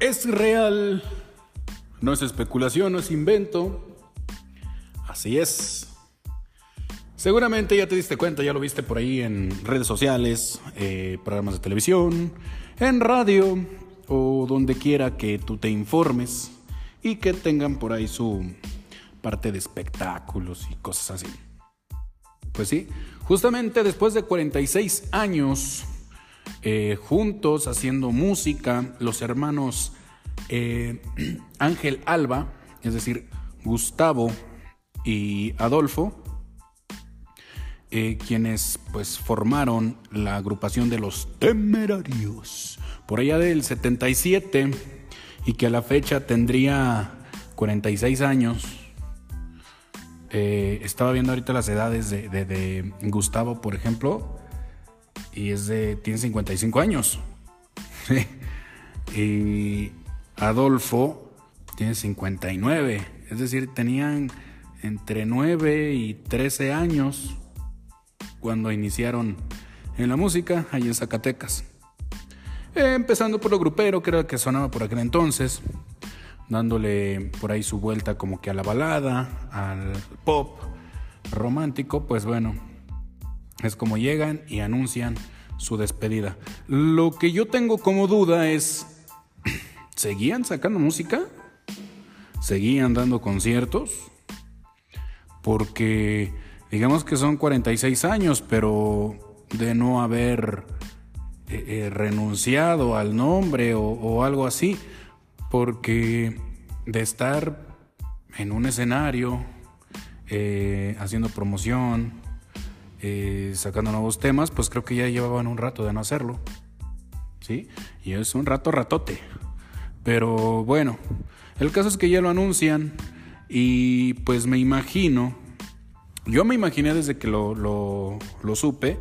Es real, no es especulación, no es invento. Así es. Seguramente ya te diste cuenta, ya lo viste por ahí en redes sociales, eh, programas de televisión, en radio o donde quiera que tú te informes y que tengan por ahí su parte de espectáculos y cosas así. Pues sí, justamente después de 46 años eh, juntos haciendo música, los hermanos eh, Ángel Alba, es decir, Gustavo y Adolfo, eh, quienes pues formaron la agrupación de los Temerarios por allá del 77 y que a la fecha tendría 46 años. estaba viendo ahorita las edades de, Gustavo, por ejemplo, y es de, tiene 55 años. Adolfo tiene 59. Es decir, tenían entre 9 y 13 años cuando iniciaron en la música ahí en Zacatecas. empezando por lo grupero, que era que sonaba por aquel entonces, dándole por ahí su vuelta como que a la balada, al pop romántico, pues bueno, es como llegan y anuncian su despedida. Lo que yo tengo como duda es, ¿seguían sacando música? ¿Seguían dando conciertos? Porque digamos que son 46 años, pero de no haber eh, eh, renunciado al nombre o, algo así, porque de estar en un escenario, eh, haciendo promoción, sacando nuevos temas, pues creo que ya llevaban un rato de no hacerlo. ¿Sí? Y es un rato ratote. Pero bueno, el caso es que ya lo anuncian y pues me imagino, yo me imaginé desde que lo, lo, supe,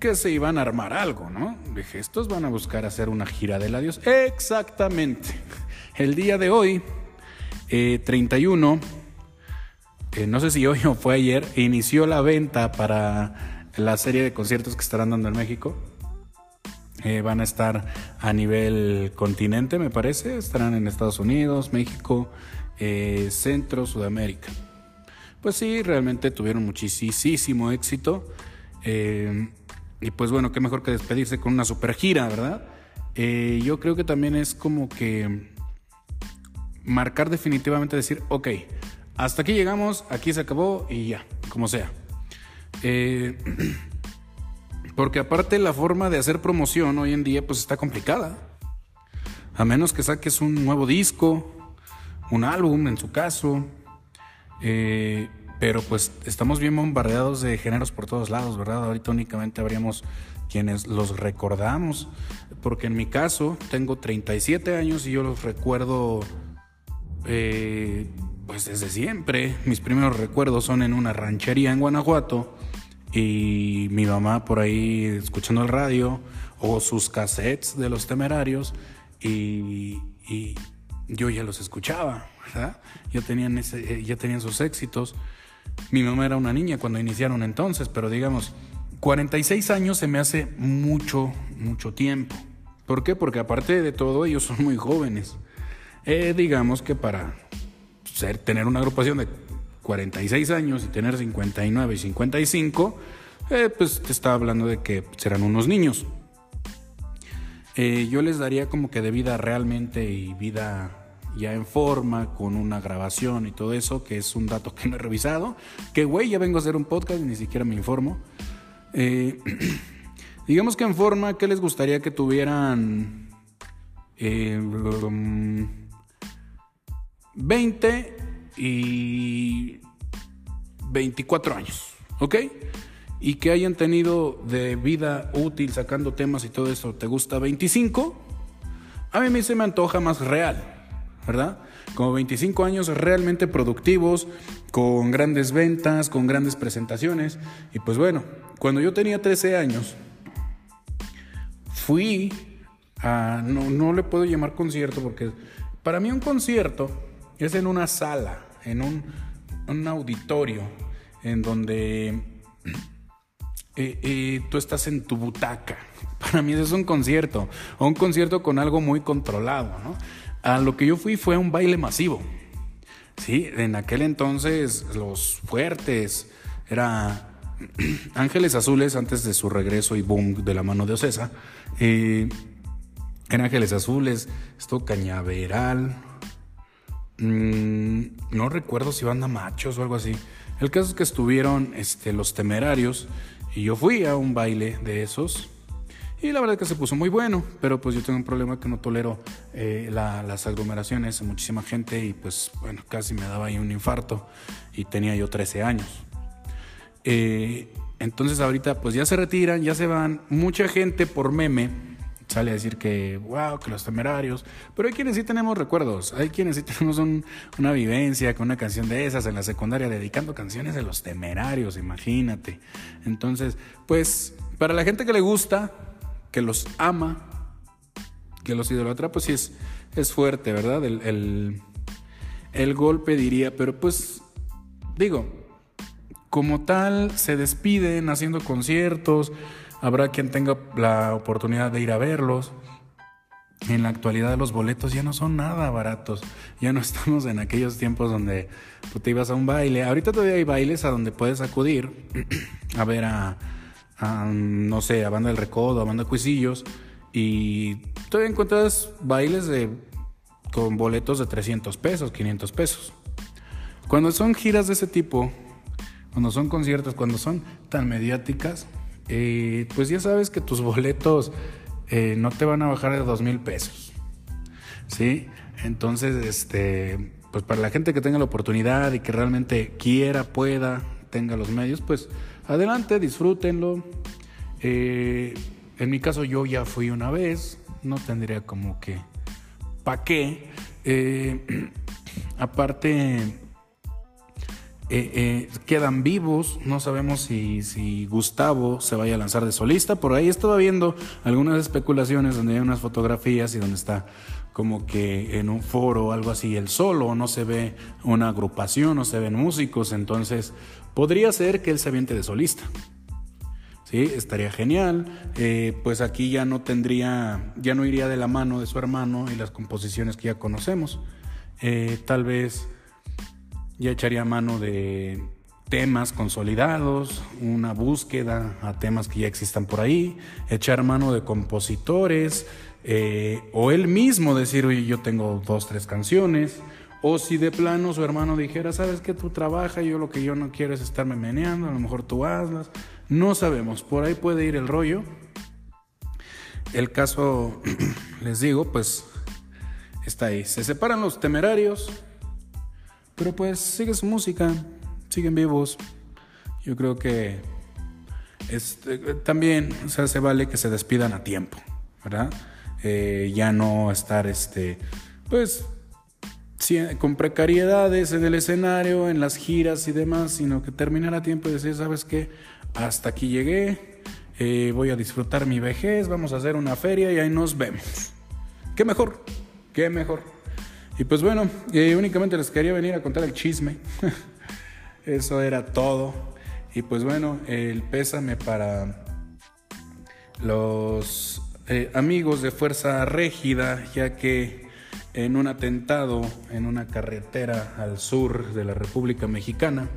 que se iban a armar algo, ¿no? Dije, estos van a buscar hacer una gira del adiós. Exactamente. El día de hoy, 31, eh, eh, no sé si hoy o fue ayer, inició la venta para la serie de conciertos que estarán dando en México. Eh, van a estar a nivel continente, me parece. Estarán en Estados Unidos, México, eh, Centro, Sudamérica. Pues sí, realmente tuvieron muchísimo éxito. y pues bueno, qué mejor que despedirse con una super gira, ¿verdad? yo creo que también es como que marcar definitivamente, decir, ok, hasta aquí llegamos, aquí se acabó y ya, como sea. Eh, porque aparte la forma de hacer promoción hoy en día pues está complicada. A menos que saques un nuevo disco, un álbum en su caso. Eh, pero pues estamos bien bombardeados de géneros por todos lados, ¿verdad? Ahorita únicamente habríamos quienes los recordamos. Porque en mi caso tengo 37 años y yo los recuerdo eh, pues desde siempre. Mis primeros recuerdos son en una ranchería en Guanajuato y mi mamá por ahí escuchando el radio o sus cassettes de los temerarios y, yo ya los escuchaba, ¿verdad? Ya tenían, eh, ya tenían sus éxitos. Mi mamá era una niña cuando iniciaron entonces, pero digamos, 46 años se me hace mucho, mucho tiempo. ¿Por qué? Porque aparte de todo, ellos son muy jóvenes. Eh, digamos que para tener una agrupación de 46 años y tener 59 y 55, eh, pues te estaba hablando de que serán unos niños. Eh, yo les daría como que de vida realmente y vida ya en forma, con una grabación y todo eso, que es un dato que no he revisado. Que güey, ya vengo a hacer un podcast y ni siquiera me informo. Eh, digamos que en forma, ¿qué les gustaría que tuvieran? 20 y 24 años, ¿ok? Y que hayan tenido de vida útil sacando temas y todo eso, ¿te gusta 25? A mí se me antoja más real, ¿verdad? Como 25 años realmente productivos, con grandes ventas, con grandes presentaciones. Y pues bueno, cuando yo tenía 13 años, fui a, no, no le puedo llamar concierto porque para mí un concierto es en una sala, en un, auditorio, en donde eh, eh, tú estás en tu butaca. Para mí eso es un concierto, un concierto con algo muy controlado, ¿no? A lo que yo fui fue un baile masivo. Sí, en aquel entonces los fuertes era Ángeles Azules antes de su regreso y boom de la mano de Ocesa. Eh, Ángeles Azules, esto Cañaveral. Mm, no recuerdo si banda machos o algo así. El caso es que estuvieron este, los temerarios y yo fui a un baile de esos. Y la verdad es que se puso muy bueno, pero pues yo tengo un problema que no tolero eh, las aglomeraciones, muchísima gente y pues bueno, casi me daba ahí un infarto y tenía yo 13 años. Eh, entonces ahorita pues ya se retiran, ya se van, mucha gente por meme sale a decir que, wow, que los temerarios, pero hay quienes sí tenemos recuerdos, hay quienes sí tenemos una vivencia con una canción de esas en la secundaria dedicando canciones de los temerarios, imagínate. Entonces, pues para la gente que le gusta, que los ama, que los idolatra, pues sí es, es fuerte, ¿verdad? El, el golpe diría, pero pues digo, como tal, se despiden haciendo conciertos, habrá quien tenga la oportunidad de ir a verlos. En la actualidad los boletos ya no son nada baratos. Ya no estamos en aquellos tiempos donde tú te ibas a un baile. Ahorita todavía hay bailes a donde puedes acudir a ver a, no sé, a Banda del Recodo, a Banda Cuisillos. Y todavía encuentras bailes de, con boletos de 300 pesos, 500 pesos. Cuando son giras de ese tipo, cuando son conciertos, cuando son tan mediáticas, eh, pues ya sabes que tus boletos eh, no te van a bajar de dos mil pesos. ¿Sí? Entonces, este, pues para la gente que tenga la oportunidad y que realmente quiera, pueda, tenga los medios, pues adelante, disfrútenlo. Eh, en mi caso yo ya fui una vez, no tendría como que, ¿pa' qué? aparte, eh, eh, quedan vivos. No sabemos si, Gustavo se vaya a lanzar de solista. Por ahí estaba viendo algunas especulaciones donde hay unas fotografías y donde está como que en un foro o algo así el solo, no se ve una agrupación, no se ven músicos. Entonces podría ser que él se aviente de solista. Sí, estaría genial. Eh, pues aquí ya no tendría, ya no iría de la mano de su hermano y las composiciones que ya conocemos. tal vez ya echaría mano de temas consolidados, una búsqueda a temas que ya existan por ahí, echar mano de compositores, eh, o él mismo decir, oye, yo tengo dos, tres canciones, o si de plano su hermano dijera, sabes que tú trabajas, yo lo que yo no quiero es estarme meneando, a lo mejor tú hazlas, no sabemos, por ahí puede ir el rollo. El caso, les digo, pues está ahí. Se separan los temerarios, pero pues sigue su música, siguen vivos. Yo creo que este, también, se vale que se despidan a tiempo, ¿verdad? Eh, ya no estar, este, pues, con precariedades en el escenario, en las giras y demás, sino que terminar a tiempo y decir, ¿sabes qué? Hasta aquí llegué, eh, voy a disfrutar mi vejez, vamos a hacer una feria y ahí nos vemos. ¿Qué mejor? ¿Qué mejor? Y pues bueno, únicamente les quería venir a contar el chisme. Eso era todo. Y pues bueno, el pésame para los eh, amigos de Fuerza Régida, ya que en un atentado en una carretera al sur de la República Mexicana,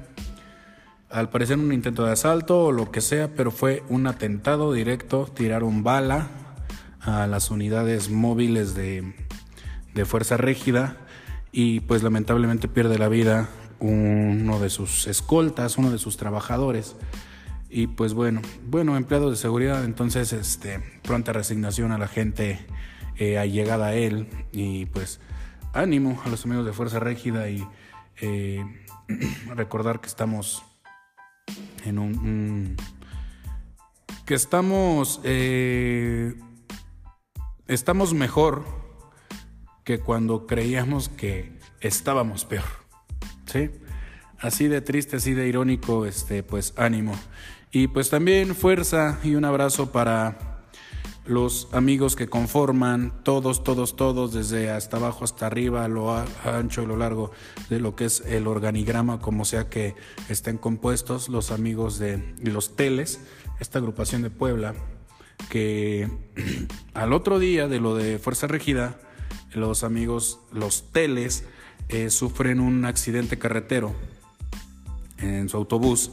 al parecer un intento de asalto o lo que sea, pero fue un atentado directo, tiraron bala a las unidades móviles de de fuerza rígida y pues lamentablemente pierde la vida uno de sus escoltas, uno de sus trabajadores. Y pues bueno, bueno, empleado de seguridad, entonces este, pronta resignación a la gente eh, allegada a él y pues ánimo a los amigos de Fuerza Régida y eh, recordar que estamos en un... que estamos... Eh, estamos mejor que cuando creíamos que estábamos peor. ¿Sí? Así de triste, así de irónico, este, pues ánimo. Y pues también fuerza y un abrazo para los amigos que conforman, todos, todos, todos, desde hasta abajo hasta arriba, lo ancho y lo largo de lo que es el organigrama, como sea que estén compuestos, los amigos de los teles, esta agrupación de Puebla, que al otro día de lo de Fuerza Regida, los amigos, los teles, eh, sufren un accidente carretero en su autobús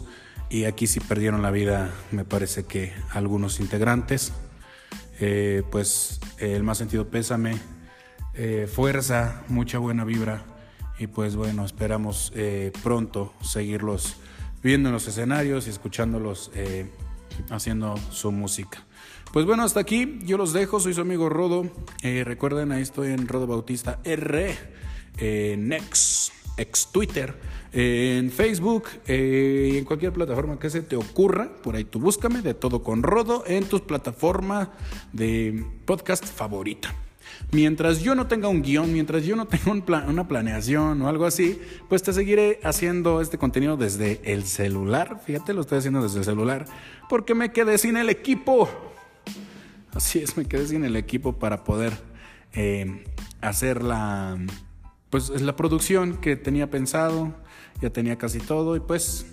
y aquí sí perdieron la vida, me parece que algunos integrantes. Eh, pues el más sentido pésame, eh, fuerza, mucha buena vibra y pues bueno, esperamos eh, pronto seguirlos viendo en los escenarios y escuchándolos haciendo su música. Pues bueno, hasta aquí yo los dejo, soy su amigo Rodo. recuerden, ahí estoy en Rodo Bautista R, Next, ex Twitter en Facebook eh, en cualquier plataforma que se te ocurra. Por ahí tú búscame de todo con Rodo en tus plataformas de podcast favorita. Mientras yo no tenga un guion, mientras yo no tenga un una planeación o algo así, pues te seguiré haciendo este contenido desde el celular. Fíjate, lo estoy haciendo desde el celular porque me quedé sin el equipo. Así es, me quedé sin el equipo para poder eh, hacer la, pues, la producción que tenía pensado ya tenía casi todo y pues,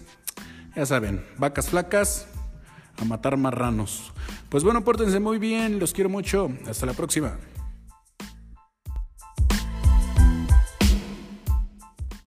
ya saben, vacas flacas a matar marranos. Pues bueno, pórtense muy bien, los quiero mucho, hasta la próxima.